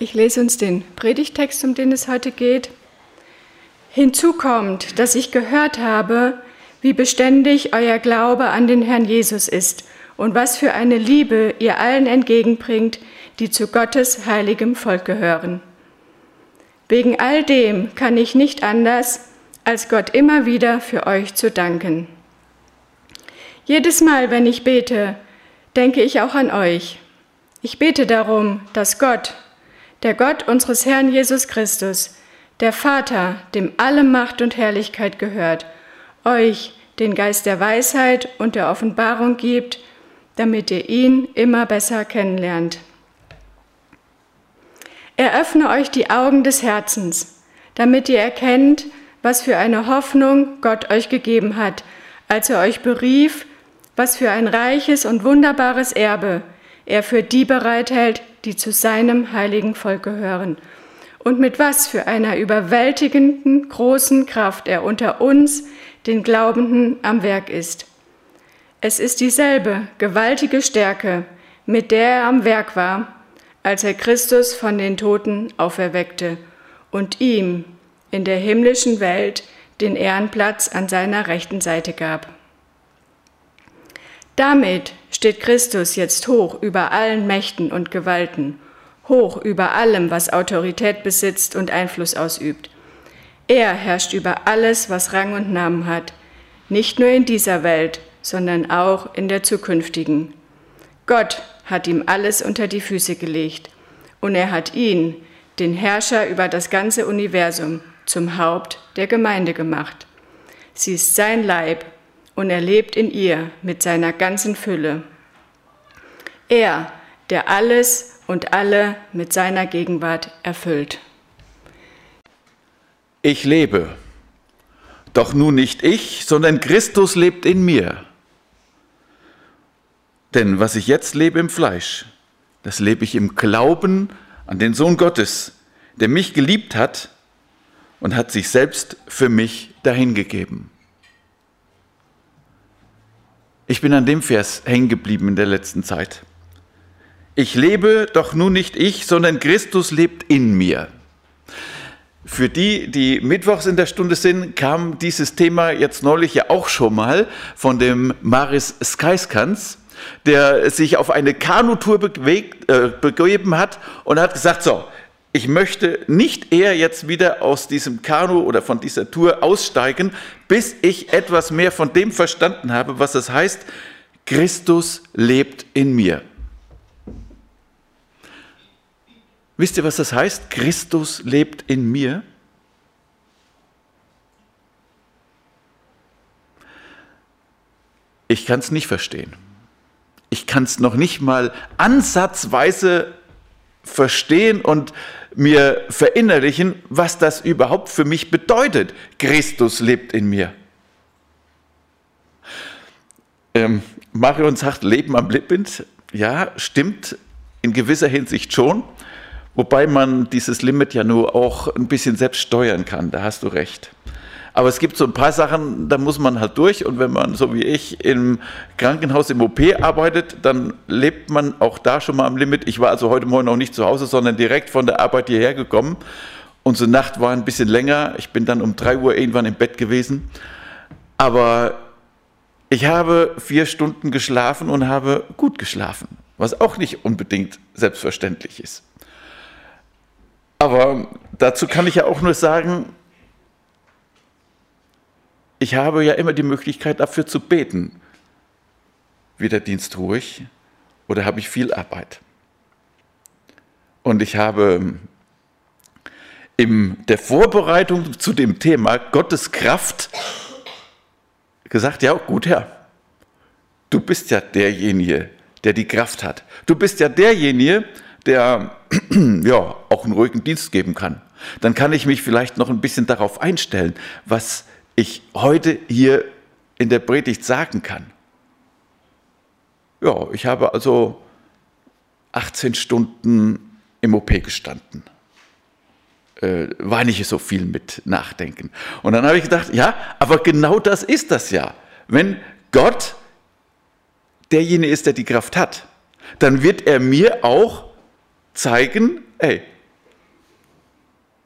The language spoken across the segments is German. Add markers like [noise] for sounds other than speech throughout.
Ich lese uns den Predigtext, um den es heute geht. Hinzu kommt, dass ich gehört habe, wie beständig euer Glaube an den Herrn Jesus ist und was für eine Liebe ihr allen entgegenbringt, die zu Gottes heiligem Volk gehören. Wegen all dem kann ich nicht anders, als Gott immer wieder für euch zu danken. Jedes Mal, wenn ich bete, denke ich auch an euch. Ich bete darum, dass Gott, der Gott unseres Herrn Jesus Christus, der Vater, dem alle Macht und Herrlichkeit gehört, euch den Geist der Weisheit und der Offenbarung gibt, damit ihr ihn immer besser kennenlernt. Eröffne euch die Augen des Herzens, damit ihr erkennt, was für eine Hoffnung Gott euch gegeben hat, als er euch berief, was für ein reiches und wunderbares Erbe er für die bereithält, die zu seinem heiligen Volk gehören, und mit was für einer überwältigenden großen Kraft er unter uns, den Glaubenden, am Werk ist. Es ist dieselbe gewaltige Stärke, mit der er am Werk war, als er Christus von den Toten auferweckte und ihm in der himmlischen Welt den Ehrenplatz an seiner rechten Seite gab. Damit steht Christus jetzt hoch über allen Mächten und Gewalten, hoch über allem, was Autorität besitzt und Einfluss ausübt. Er herrscht über alles, was Rang und Namen hat, nicht nur in dieser Welt, sondern auch in der zukünftigen. Gott hat ihm alles unter die Füße gelegt und er hat ihn, den Herrscher über das ganze Universum, zum Haupt der Gemeinde gemacht. Sie ist sein Leib und er lebt in ihr mit seiner ganzen Fülle. Er, der alles und alle mit seiner Gegenwart erfüllt. Ich lebe, doch nun nicht ich, sondern Christus lebt in mir. Denn was ich jetzt lebe im Fleisch, das lebe ich im Glauben an den Sohn Gottes, der mich geliebt hat und hat sich selbst für mich dahingegeben. Ich bin an dem Vers hängen geblieben in der letzten Zeit. Ich lebe doch nun nicht ich, sondern Christus lebt in mir. Für die, die mittwochs in der Stunde sind, kam dieses Thema jetzt neulich ja auch schon mal von dem Maris Skaiskans der sich auf eine Kanutour bewegt, äh, begeben hat und hat gesagt, so, ich möchte nicht eher jetzt wieder aus diesem Kanu oder von dieser Tour aussteigen, bis ich etwas mehr von dem verstanden habe, was es heißt, Christus lebt in mir. Wisst ihr, was das heißt? Christus lebt in mir. Ich kann es nicht verstehen ich kann es noch nicht mal ansatzweise verstehen und mir verinnerlichen, was das überhaupt für mich bedeutet. Christus lebt in mir. Ähm, Marion sagt, Leben am Limit. Ja, stimmt in gewisser Hinsicht schon, wobei man dieses Limit ja nur auch ein bisschen selbst steuern kann. Da hast du recht. Aber es gibt so ein paar Sachen, da muss man halt durch. Und wenn man, so wie ich, im Krankenhaus im OP arbeitet, dann lebt man auch da schon mal am Limit. Ich war also heute Morgen noch nicht zu Hause, sondern direkt von der Arbeit hierher gekommen. Unsere Nacht war ein bisschen länger. Ich bin dann um drei Uhr irgendwann im Bett gewesen. Aber ich habe vier Stunden geschlafen und habe gut geschlafen, was auch nicht unbedingt selbstverständlich ist. Aber dazu kann ich ja auch nur sagen, ich habe ja immer die Möglichkeit dafür zu beten. Wird der Dienst ruhig oder habe ich viel Arbeit? Und ich habe in der Vorbereitung zu dem Thema Gottes Kraft gesagt, ja gut Herr, du bist ja derjenige, der die Kraft hat. Du bist ja derjenige, der [clears throat] ja auch einen ruhigen Dienst geben kann. Dann kann ich mich vielleicht noch ein bisschen darauf einstellen, was ich heute hier in der Predigt sagen kann. Ja, ich habe also 18 Stunden im OP gestanden. Äh, war nicht so viel mit Nachdenken. Und dann habe ich gedacht, ja, aber genau das ist das ja. Wenn Gott derjenige ist, der die Kraft hat, dann wird er mir auch zeigen, ey,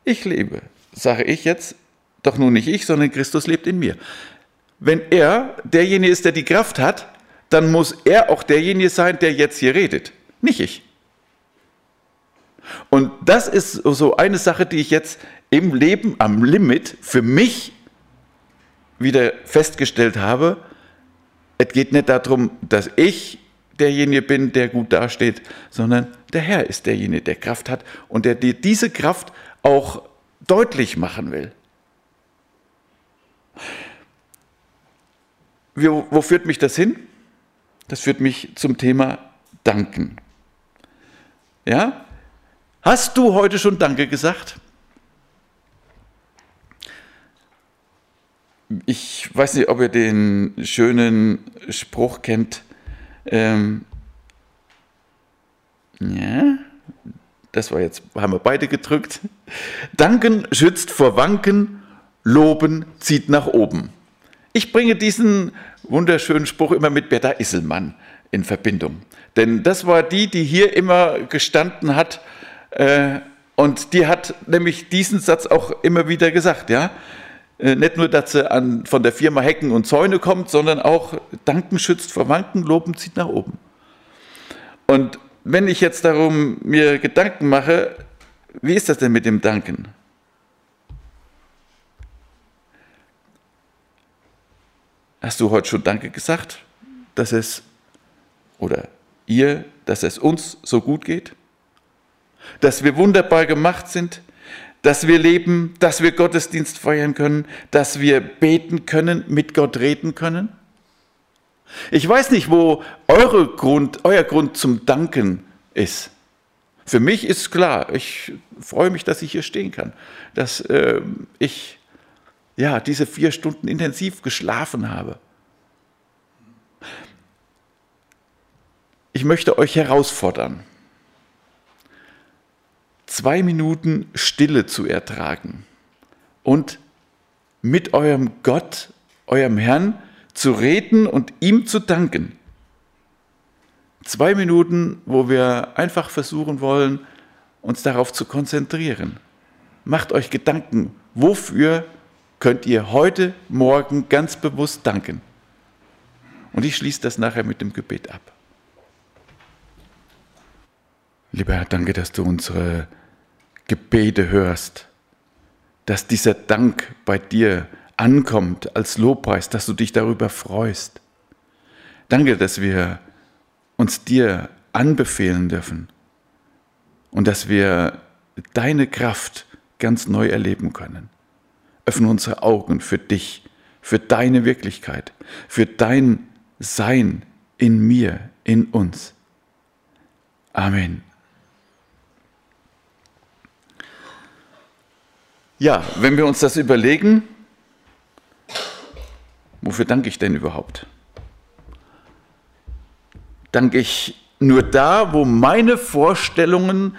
ich lebe, sage ich jetzt, doch nun nicht ich, sondern Christus lebt in mir. Wenn er derjenige ist, der die Kraft hat, dann muss er auch derjenige sein, der jetzt hier redet, nicht ich. Und das ist so eine Sache, die ich jetzt im Leben am Limit für mich wieder festgestellt habe. Es geht nicht darum, dass ich derjenige bin, der gut dasteht, sondern der Herr ist derjenige, der Kraft hat und der dir diese Kraft auch deutlich machen will. Wo, wo führt mich das hin? Das führt mich zum Thema Danken. Ja? Hast du heute schon Danke gesagt? Ich weiß nicht, ob ihr den schönen Spruch kennt. Ähm, ja, das war jetzt, haben wir beide gedrückt. Danken schützt vor Wanken, Loben zieht nach oben. Ich bringe diesen wunderschönen Spruch immer mit Bertha Isselmann in Verbindung. Denn das war die, die hier immer gestanden hat. Äh, und die hat nämlich diesen Satz auch immer wieder gesagt. Ja? Äh, nicht nur, dass sie an, von der Firma Hecken und Zäune kommt, sondern auch Danken schützt vor Wanken, Loben zieht nach oben. Und wenn ich jetzt darum mir Gedanken mache, wie ist das denn mit dem Danken? Hast du heute schon Danke gesagt, dass es, oder ihr, dass es uns so gut geht? Dass wir wunderbar gemacht sind, dass wir leben, dass wir Gottesdienst feiern können, dass wir beten können, mit Gott reden können? Ich weiß nicht, wo eure Grund, euer Grund zum Danken ist. Für mich ist klar, ich freue mich, dass ich hier stehen kann, dass äh, ich ja, diese vier Stunden intensiv geschlafen habe. Ich möchte euch herausfordern, zwei Minuten Stille zu ertragen und mit eurem Gott, eurem Herrn zu reden und ihm zu danken. Zwei Minuten, wo wir einfach versuchen wollen, uns darauf zu konzentrieren. Macht euch Gedanken, wofür könnt ihr heute, morgen ganz bewusst danken. Und ich schließe das nachher mit dem Gebet ab. Lieber Herr, danke, dass du unsere Gebete hörst, dass dieser Dank bei dir ankommt als Lobpreis, dass du dich darüber freust. Danke, dass wir uns dir anbefehlen dürfen und dass wir deine Kraft ganz neu erleben können. Öffne unsere Augen für dich, für deine Wirklichkeit, für dein Sein in mir, in uns. Amen. Ja, wenn wir uns das überlegen, wofür danke ich denn überhaupt? Danke ich nur da, wo meine Vorstellungen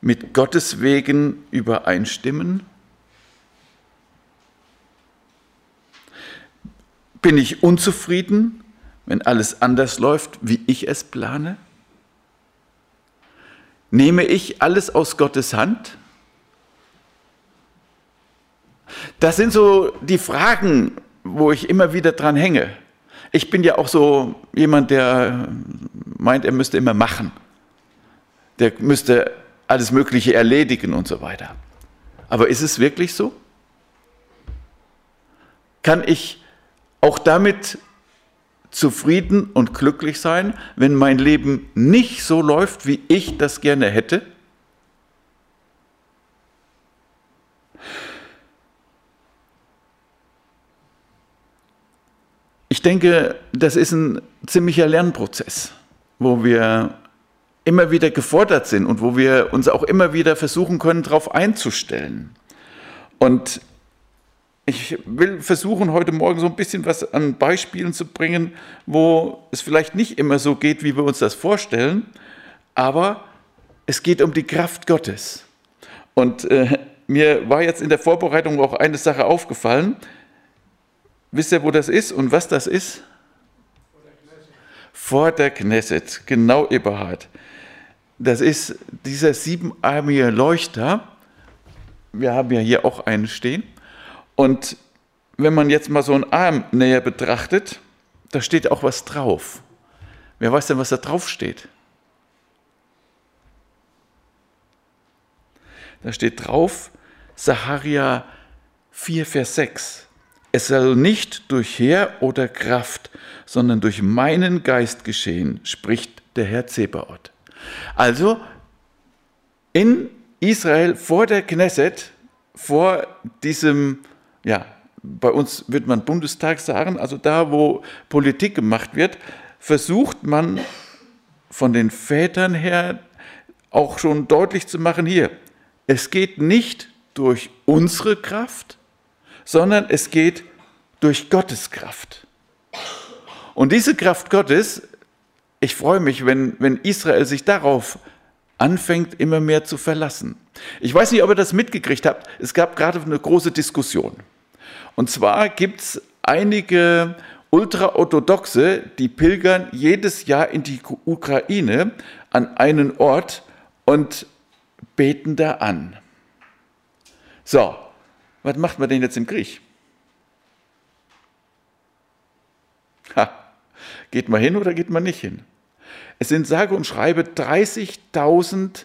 mit Gottes Wegen übereinstimmen? Bin ich unzufrieden, wenn alles anders läuft, wie ich es plane? Nehme ich alles aus Gottes Hand? Das sind so die Fragen, wo ich immer wieder dran hänge. Ich bin ja auch so jemand, der meint, er müsste immer machen. Der müsste alles Mögliche erledigen und so weiter. Aber ist es wirklich so? Kann ich auch damit zufrieden und glücklich sein, wenn mein Leben nicht so läuft, wie ich das gerne hätte? Ich denke, das ist ein ziemlicher Lernprozess, wo wir immer wieder gefordert sind und wo wir uns auch immer wieder versuchen können, darauf einzustellen. Und ich will versuchen, heute Morgen so ein bisschen was an Beispielen zu bringen, wo es vielleicht nicht immer so geht, wie wir uns das vorstellen, aber es geht um die Kraft Gottes. Und äh, mir war jetzt in der Vorbereitung auch eine Sache aufgefallen. Wisst ihr, wo das ist und was das ist? Vor der Knesset, genau Eberhard. Das ist dieser siebenarmige Leuchter wir haben ja hier auch einen stehen. Und wenn man jetzt mal so einen Arm näher betrachtet, da steht auch was drauf. Wer weiß denn, was da drauf steht? Da steht drauf, Saharia 4, Vers 6. Es soll nicht durch Heer oder Kraft, sondern durch meinen Geist geschehen, spricht der Herr Zebaoth. Also in Israel vor der Knesset, vor diesem, ja, bei uns wird man Bundestag sagen, also da, wo Politik gemacht wird, versucht man von den Vätern her auch schon deutlich zu machen, hier, es geht nicht durch unsere Kraft, sondern es geht durch Gottes Kraft. Und diese Kraft Gottes, ich freue mich, wenn, wenn Israel sich darauf anfängt, immer mehr zu verlassen. Ich weiß nicht, ob ihr das mitgekriegt habt. Es gab gerade eine große Diskussion. Und zwar gibt es einige Ultraorthodoxe, die pilgern jedes Jahr in die Ukraine an einen Ort und beten da an. So, was macht man denn jetzt im Krieg? Ha, geht man hin oder geht man nicht hin? Es sind sage und schreibe 30.000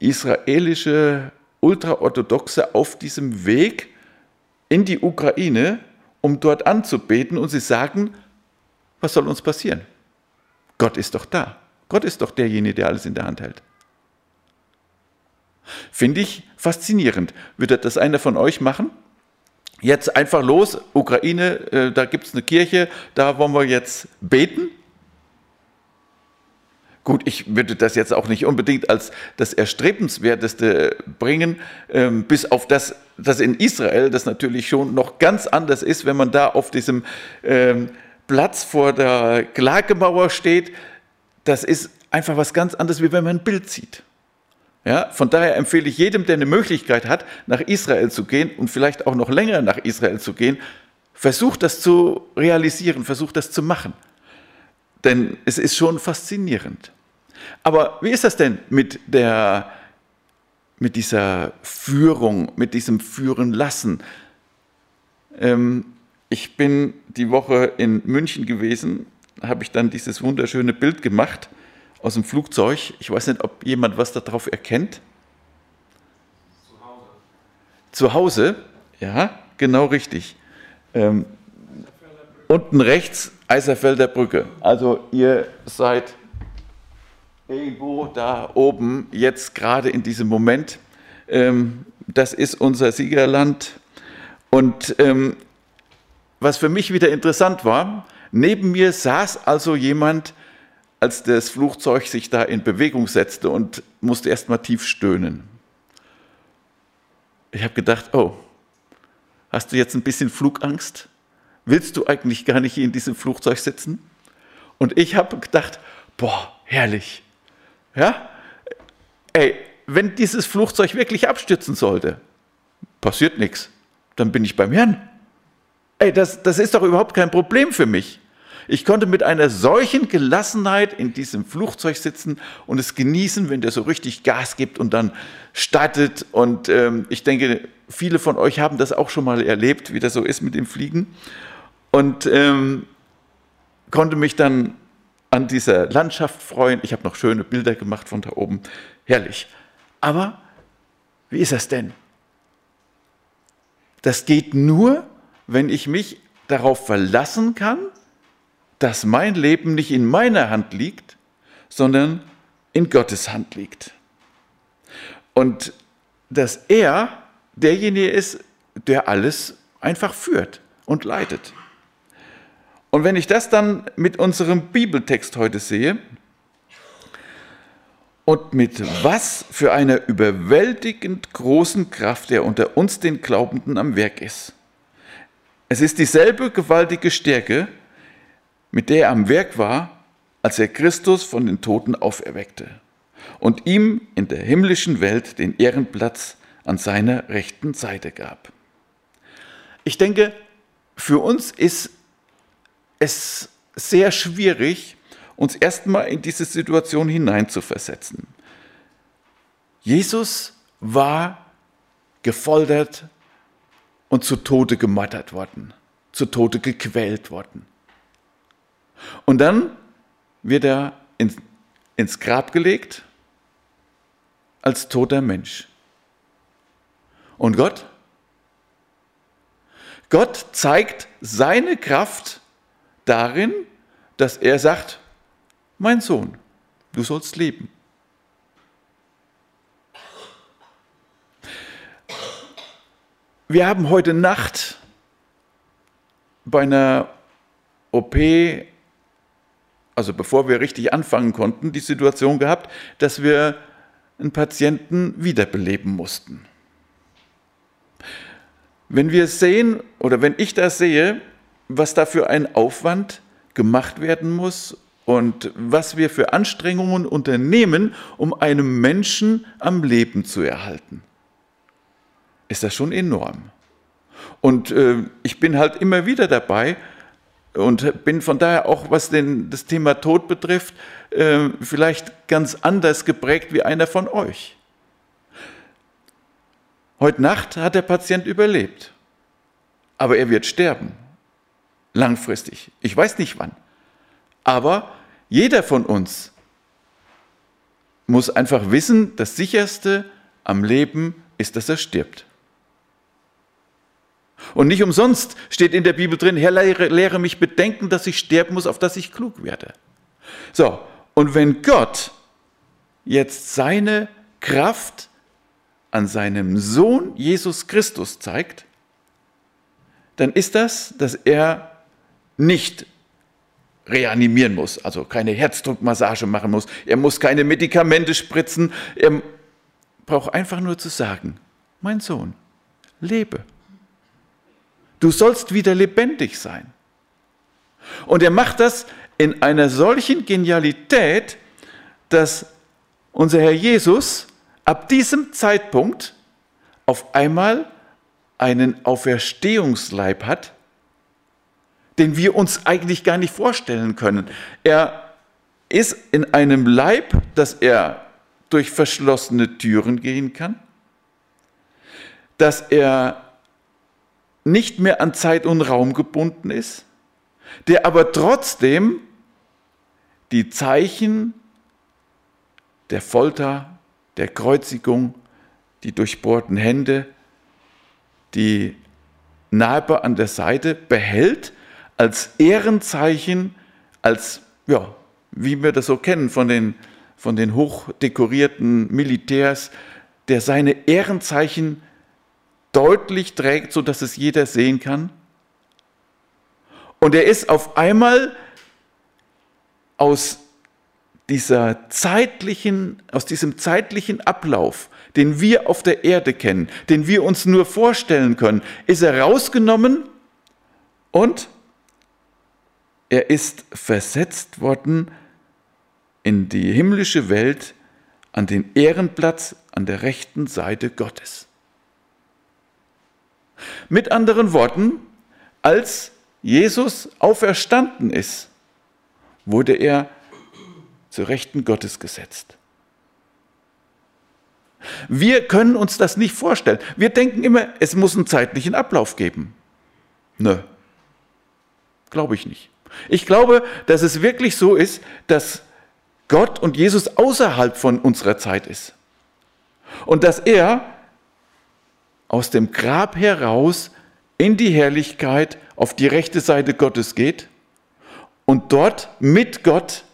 israelische Ultraorthodoxe auf diesem Weg in die Ukraine, um dort anzubeten und sie sagen, was soll uns passieren? Gott ist doch da. Gott ist doch derjenige, der alles in der Hand hält. Finde ich faszinierend. Würde das einer von euch machen? Jetzt einfach los, Ukraine, äh, da gibt es eine Kirche, da wollen wir jetzt beten. Gut, ich würde das jetzt auch nicht unbedingt als das Erstrebenswerteste bringen, ähm, bis auf das, dass in Israel das natürlich schon noch ganz anders ist, wenn man da auf diesem ähm, Platz vor der Klagemauer steht. Das ist einfach was ganz anderes, wie wenn man ein Bild sieht. Ja, von daher empfehle ich jedem, der eine Möglichkeit hat, nach Israel zu gehen und vielleicht auch noch länger nach Israel zu gehen, versucht das zu realisieren, versucht das zu machen. Denn es ist schon faszinierend. Aber wie ist das denn mit, der, mit dieser Führung, mit diesem Führen lassen? Ähm, ich bin die Woche in München gewesen, habe ich dann dieses wunderschöne Bild gemacht aus dem Flugzeug. Ich weiß nicht, ob jemand was darauf erkennt. Zu Hause. Zu Hause, ja, genau richtig. Ähm, unten rechts Eiserfelder Brücke. Also ihr seid irgendwo da oben, jetzt gerade in diesem Moment. Ähm, das ist unser Siegerland. Und ähm, was für mich wieder interessant war, neben mir saß also jemand, als das Flugzeug sich da in Bewegung setzte und musste erst mal tief stöhnen. Ich habe gedacht, oh, hast du jetzt ein bisschen Flugangst? Willst du eigentlich gar nicht in diesem Flugzeug sitzen? Und ich habe gedacht, boah, herrlich. Ja? Ey, wenn dieses Flugzeug wirklich abstürzen sollte, passiert nichts. Dann bin ich beim Herrn. Ey, das, das ist doch überhaupt kein Problem für mich. Ich konnte mit einer solchen Gelassenheit in diesem Flugzeug sitzen und es genießen, wenn der so richtig Gas gibt und dann startet. Und ähm, ich denke, viele von euch haben das auch schon mal erlebt, wie das so ist mit dem Fliegen. Und ähm, konnte mich dann an dieser Landschaft freuen. Ich habe noch schöne Bilder gemacht von da oben. Herrlich. Aber wie ist das denn? Das geht nur, wenn ich mich darauf verlassen kann, dass mein Leben nicht in meiner Hand liegt, sondern in Gottes Hand liegt. Und dass er derjenige ist, der alles einfach führt und leitet. Und wenn ich das dann mit unserem Bibeltext heute sehe, und mit was für einer überwältigend großen Kraft er unter uns den Glaubenden am Werk ist. Es ist dieselbe gewaltige Stärke, mit der er am Werk war, als er Christus von den Toten auferweckte und ihm in der himmlischen Welt den Ehrenplatz an seiner rechten Seite gab. Ich denke, für uns ist es sehr schwierig, uns erstmal in diese Situation hineinzuversetzen. Jesus war gefoltert und zu Tode gemartert worden, zu Tode gequält worden. Und dann wird er ins, ins Grab gelegt als toter Mensch. Und Gott? Gott zeigt seine Kraft darin, dass er sagt, mein Sohn, du sollst leben. Wir haben heute Nacht bei einer OP, also bevor wir richtig anfangen konnten, die Situation gehabt, dass wir einen Patienten wiederbeleben mussten. Wenn wir sehen oder wenn ich das sehe, was da für ein Aufwand gemacht werden muss und was wir für Anstrengungen unternehmen, um einen Menschen am Leben zu erhalten, ist das schon enorm. Und äh, ich bin halt immer wieder dabei und bin von daher auch, was den, das Thema Tod betrifft, äh, vielleicht ganz anders geprägt wie einer von euch. Heute Nacht hat der Patient überlebt, aber er wird sterben, langfristig. Ich weiß nicht wann. Aber jeder von uns muss einfach wissen, das sicherste am Leben ist, dass er stirbt. Und nicht umsonst steht in der Bibel drin, Herr, lehre, lehre mich bedenken, dass ich sterben muss, auf dass ich klug werde. So, und wenn Gott jetzt seine Kraft an seinem Sohn Jesus Christus zeigt, dann ist das, dass er nicht reanimieren muss, also keine Herzdruckmassage machen muss, er muss keine Medikamente spritzen, er braucht einfach nur zu sagen, mein Sohn, lebe. Du sollst wieder lebendig sein. Und er macht das in einer solchen Genialität, dass unser Herr Jesus ab diesem Zeitpunkt auf einmal einen Auferstehungsleib hat, den wir uns eigentlich gar nicht vorstellen können. Er ist in einem Leib, dass er durch verschlossene Türen gehen kann, dass er nicht mehr an Zeit und Raum gebunden ist, der aber trotzdem die Zeichen der Folter, der Kreuzigung, die durchbohrten Hände, die Narbe an der Seite behält als Ehrenzeichen, als, ja, wie wir das so kennen von den, von den hochdekorierten Militärs, der seine Ehrenzeichen deutlich trägt, sodass es jeder sehen kann. Und er ist auf einmal aus dieser zeitlichen, aus diesem zeitlichen Ablauf, den wir auf der Erde kennen, den wir uns nur vorstellen können, ist er rausgenommen und er ist versetzt worden in die himmlische Welt an den Ehrenplatz an der rechten Seite Gottes. Mit anderen Worten, als Jesus auferstanden ist, wurde er zu Rechten Gottes gesetzt. Wir können uns das nicht vorstellen. Wir denken immer, es muss einen zeitlichen Ablauf geben. Nö, glaube ich nicht. Ich glaube, dass es wirklich so ist, dass Gott und Jesus außerhalb von unserer Zeit ist. Und dass er aus dem Grab heraus in die Herrlichkeit auf die rechte Seite Gottes geht und dort mit Gott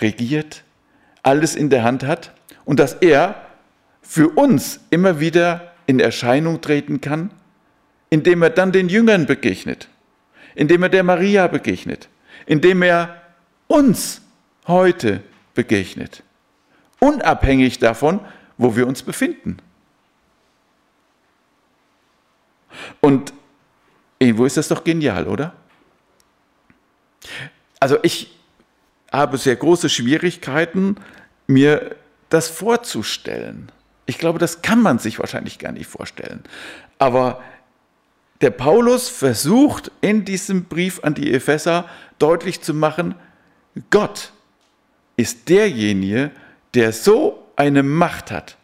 regiert, alles in der Hand hat und dass er für uns immer wieder in Erscheinung treten kann, indem er dann den Jüngern begegnet, indem er der Maria begegnet, indem er uns heute begegnet, unabhängig davon, wo wir uns befinden. Und irgendwo ist das doch genial, oder? Also ich habe sehr große Schwierigkeiten, mir das vorzustellen. Ich glaube, das kann man sich wahrscheinlich gar nicht vorstellen. Aber der Paulus versucht in diesem Brief an die Epheser deutlich zu machen, Gott ist derjenige, der so eine Macht hat,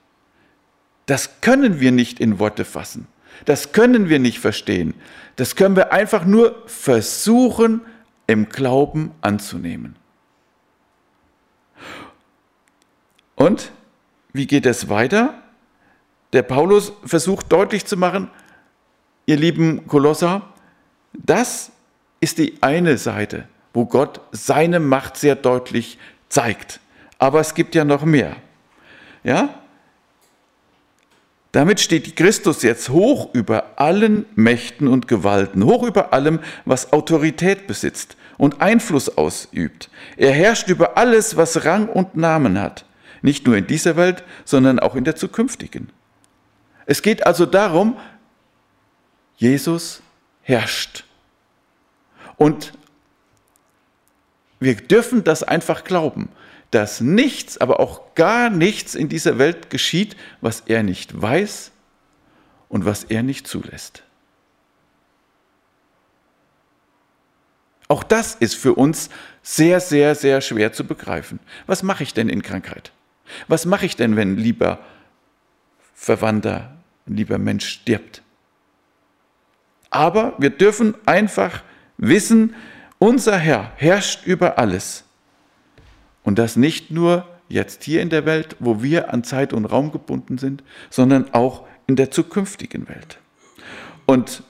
das können wir nicht in Worte fassen. Das können wir nicht verstehen. Das können wir einfach nur versuchen, im Glauben anzunehmen. Und wie geht es weiter? Der Paulus versucht deutlich zu machen, ihr lieben Kolosser, das ist die eine Seite, wo Gott seine Macht sehr deutlich zeigt. Aber es gibt ja noch mehr. Ja? Damit steht Christus jetzt hoch über allen Mächten und Gewalten, hoch über allem, was Autorität besitzt und Einfluss ausübt. Er herrscht über alles, was Rang und Namen hat, nicht nur in dieser Welt, sondern auch in der zukünftigen. Es geht also darum, Jesus herrscht. Und wir dürfen das einfach glauben, dass nichts, aber auch gar nichts in dieser Welt geschieht, was er nicht weiß und was er nicht zulässt. Auch das ist für uns sehr, sehr, sehr schwer zu begreifen. Was mache ich denn in Krankheit? Was mache ich denn, wenn lieber Verwandter, lieber Mensch stirbt? Aber wir dürfen einfach wissen, unser Herr herrscht über alles. Und das nicht nur jetzt hier in der Welt, wo wir an Zeit und Raum gebunden sind, sondern auch in der zukünftigen Welt. Und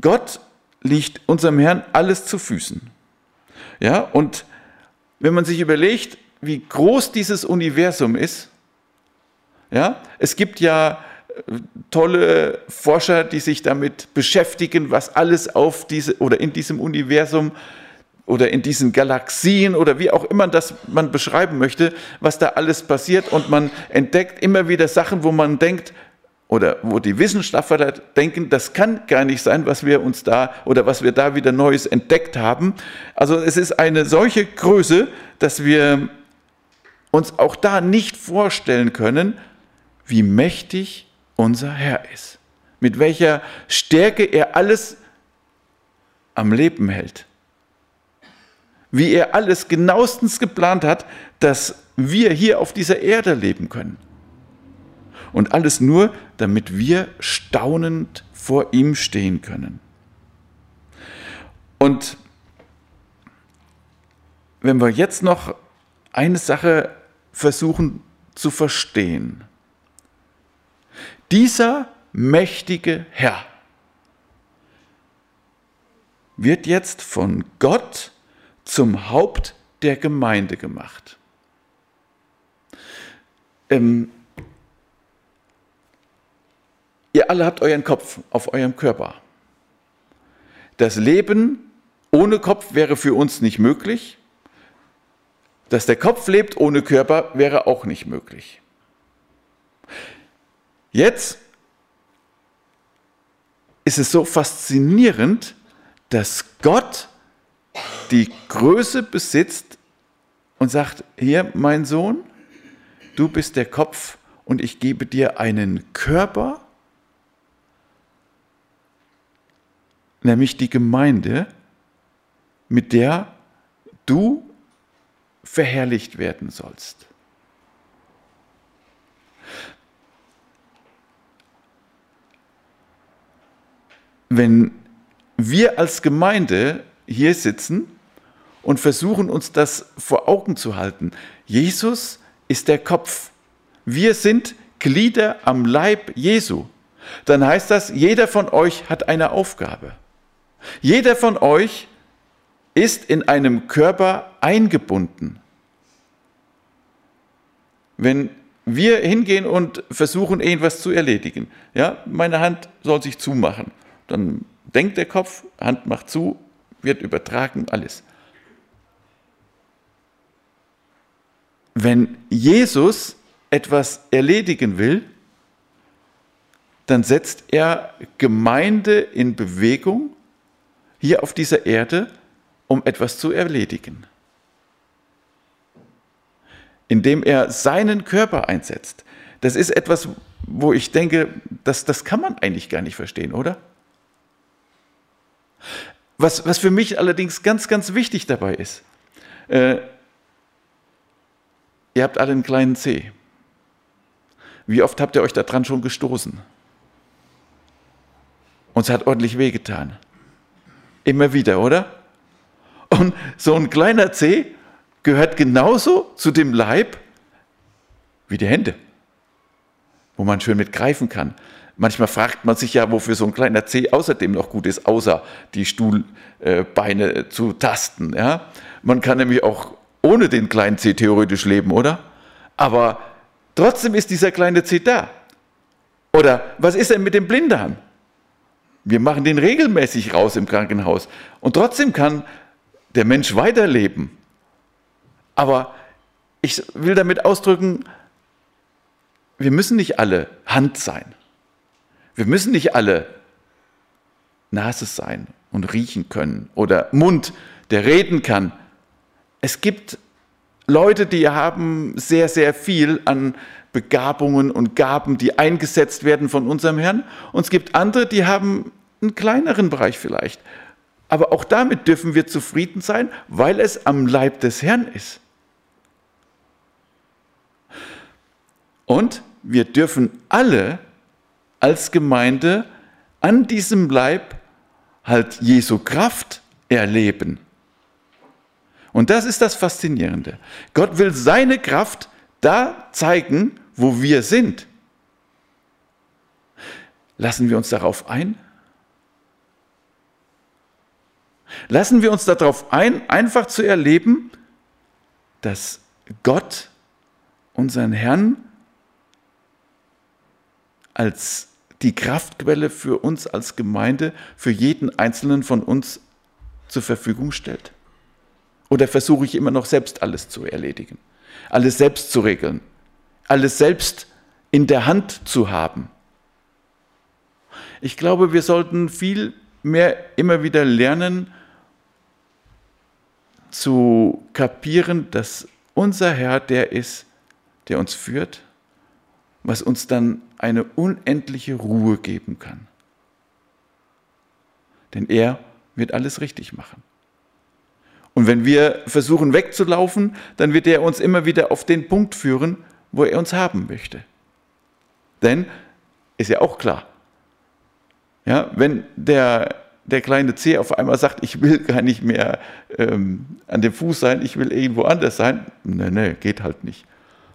Gott liegt unserem Herrn alles zu Füßen. Ja, und wenn man sich überlegt, wie groß dieses Universum ist, ja, es gibt ja tolle Forscher, die sich damit beschäftigen, was alles auf diese oder in diesem Universum oder in diesen Galaxien oder wie auch immer das man beschreiben möchte, was da alles passiert und man entdeckt immer wieder Sachen, wo man denkt oder wo die Wissenschaftler denken, das kann gar nicht sein, was wir uns da oder was wir da wieder Neues entdeckt haben. Also es ist eine solche Größe, dass wir uns auch da nicht vorstellen können, wie mächtig unser Herr ist. Mit welcher Stärke er alles am Leben hält. Wie er alles genauestens geplant hat, dass wir hier auf dieser Erde leben können. Und alles nur, damit wir staunend vor ihm stehen können. Und wenn wir jetzt noch eine Sache versuchen zu verstehen, dieser mächtige Herr wird jetzt von Gott zum Haupt der Gemeinde gemacht. Ähm, ihr alle habt euren Kopf auf eurem Körper. Das Leben ohne Kopf wäre für uns nicht möglich. Dass der Kopf lebt ohne Körper wäre auch nicht möglich. Jetzt ist es so faszinierend, dass Gott die Größe besitzt und sagt, hier mein Sohn, du bist der Kopf und ich gebe dir einen Körper, nämlich die Gemeinde, mit der du verherrlicht werden sollst. Wenn wir als Gemeinde hier sitzen und versuchen uns das vor Augen zu halten, Jesus ist der Kopf. Wir sind Glieder am Leib Jesu. Dann heißt das, jeder von euch hat eine Aufgabe. Jeder von euch ist in einem Körper eingebunden. Wenn wir hingehen und versuchen, irgendwas zu erledigen, ja, meine Hand soll sich zumachen dann denkt der Kopf, Hand macht zu, wird übertragen, alles. Wenn Jesus etwas erledigen will, dann setzt er Gemeinde in Bewegung hier auf dieser Erde, um etwas zu erledigen. Indem er seinen Körper einsetzt. Das ist etwas, wo ich denke, das, das kann man eigentlich gar nicht verstehen, oder? Was, was für mich allerdings ganz, ganz wichtig dabei ist, äh, ihr habt alle einen kleinen C. Wie oft habt ihr euch daran schon gestoßen? Und es hat ordentlich wehgetan. Immer wieder, oder? Und so ein kleiner Zeh gehört genauso zu dem Leib wie die Hände, wo man schön mit greifen kann. Manchmal fragt man sich ja, wofür so ein kleiner Zeh außerdem noch gut ist, außer die Stuhlbeine zu tasten. Ja? Man kann nämlich auch ohne den kleinen Zeh theoretisch leben, oder? Aber trotzdem ist dieser kleine Zeh da. Oder was ist denn mit dem Blinddarm? Wir machen den regelmäßig raus im Krankenhaus. Und trotzdem kann der Mensch weiterleben. Aber ich will damit ausdrücken, wir müssen nicht alle Hand sein. Wir müssen nicht alle Nase sein und riechen können oder Mund, der reden kann. Es gibt Leute, die haben sehr, sehr viel an Begabungen und Gaben, die eingesetzt werden von unserem Herrn. Und es gibt andere, die haben einen kleineren Bereich vielleicht. Aber auch damit dürfen wir zufrieden sein, weil es am Leib des Herrn ist. Und wir dürfen alle als Gemeinde an diesem Leib halt Jesu Kraft erleben. Und das ist das Faszinierende. Gott will seine Kraft da zeigen, wo wir sind. Lassen wir uns darauf ein? Lassen wir uns darauf ein, einfach zu erleben, dass Gott unseren Herrn als die Kraftquelle für uns als Gemeinde, für jeden Einzelnen von uns zur Verfügung stellt? Oder versuche ich immer noch selbst alles zu erledigen, alles selbst zu regeln, alles selbst in der Hand zu haben? Ich glaube, wir sollten viel mehr immer wieder lernen zu kapieren, dass unser Herr der ist, der uns führt, was uns dann eine unendliche Ruhe geben kann. Denn er wird alles richtig machen. Und wenn wir versuchen wegzulaufen, dann wird er uns immer wieder auf den Punkt führen, wo er uns haben möchte. Denn ist ja auch klar, ja, wenn der, der kleine C auf einmal sagt, ich will gar nicht mehr ähm, an dem Fuß sein, ich will irgendwo anders sein, nee, nee, geht halt nicht.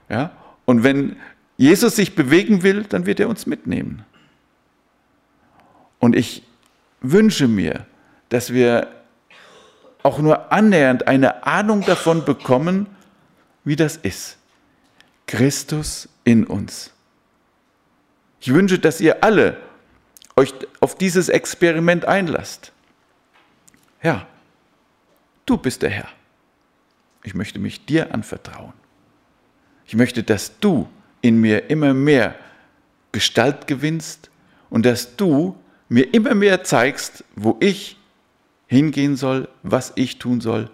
Ja? Und wenn Jesus sich bewegen will, dann wird er uns mitnehmen. Und ich wünsche mir, dass wir auch nur annähernd eine Ahnung davon bekommen, wie das ist. Christus in uns. Ich wünsche, dass ihr alle euch auf dieses Experiment einlasst. Herr, du bist der Herr. Ich möchte mich dir anvertrauen. Ich möchte, dass du in mir immer mehr Gestalt gewinnst und dass du mir immer mehr zeigst, wo ich hingehen soll, was ich tun soll.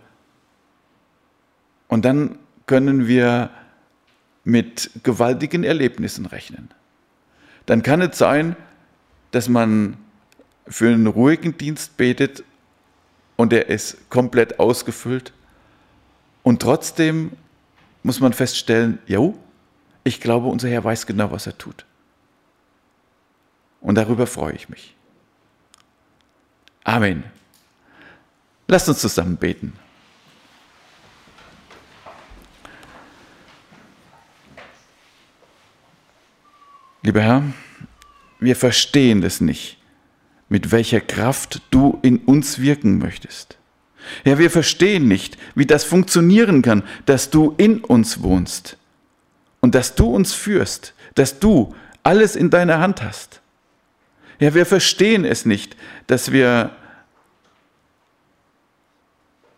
Und dann können wir mit gewaltigen Erlebnissen rechnen. Dann kann es sein, dass man für einen ruhigen Dienst betet und er ist komplett ausgefüllt. Und trotzdem muss man feststellen, jo, ich glaube, unser Herr weiß genau, was er tut. Und darüber freue ich mich. Amen. Lasst uns zusammen beten. Lieber Herr, wir verstehen es nicht, mit welcher Kraft du in uns wirken möchtest. Ja, wir verstehen nicht, wie das funktionieren kann, dass du in uns wohnst und dass du uns führst, dass du alles in deiner Hand hast. Ja, wir verstehen es nicht, dass wir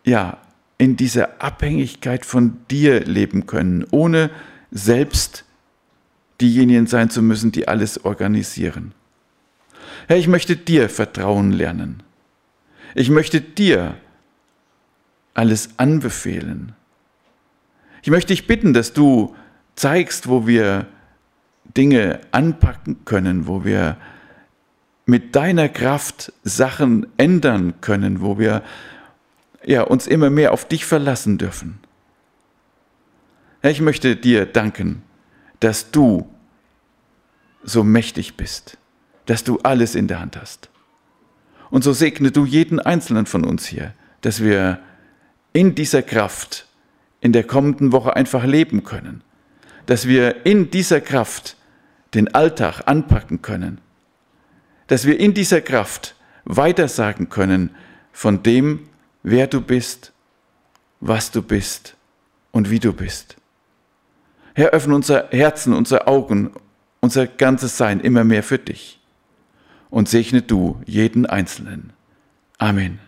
ja in dieser Abhängigkeit von dir leben können, ohne selbst diejenigen sein zu müssen, die alles organisieren. Herr, ich möchte dir vertrauen lernen. Ich möchte dir alles anbefehlen. Ich möchte dich bitten, dass du zeigst, wo wir Dinge anpacken können, wo wir mit deiner Kraft Sachen ändern können, wo wir ja, uns immer mehr auf dich verlassen dürfen. Ich möchte dir danken, dass du so mächtig bist, dass du alles in der Hand hast. Und so segne du jeden einzelnen von uns hier, dass wir in dieser Kraft in der kommenden Woche einfach leben können, dass wir in dieser Kraft den Alltag anpacken können, dass wir in dieser Kraft weitersagen können von dem, wer du bist, was du bist und wie du bist. Herr, öffne unser Herzen, unsere Augen, unser ganzes Sein immer mehr für dich und segne du jeden Einzelnen. Amen.